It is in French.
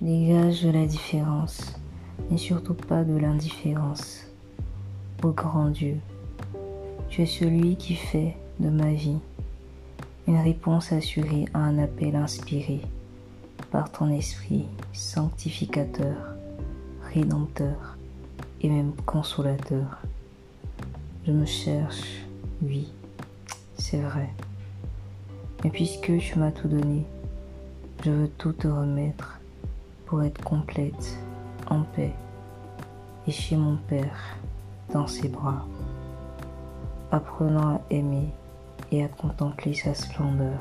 Dégage de la différence, mais surtout pas de l'indifférence. Ô grand Dieu, tu es celui qui fait de ma vie une réponse assurée à un appel inspiré par ton esprit sanctificateur, rédempteur et même consolateur. Je me cherche, oui, c'est vrai. Mais puisque tu m'as tout donné, je veux tout te remettre pour être complète, en paix, et chez mon Père, dans ses bras, apprenant à aimer et à contempler sa splendeur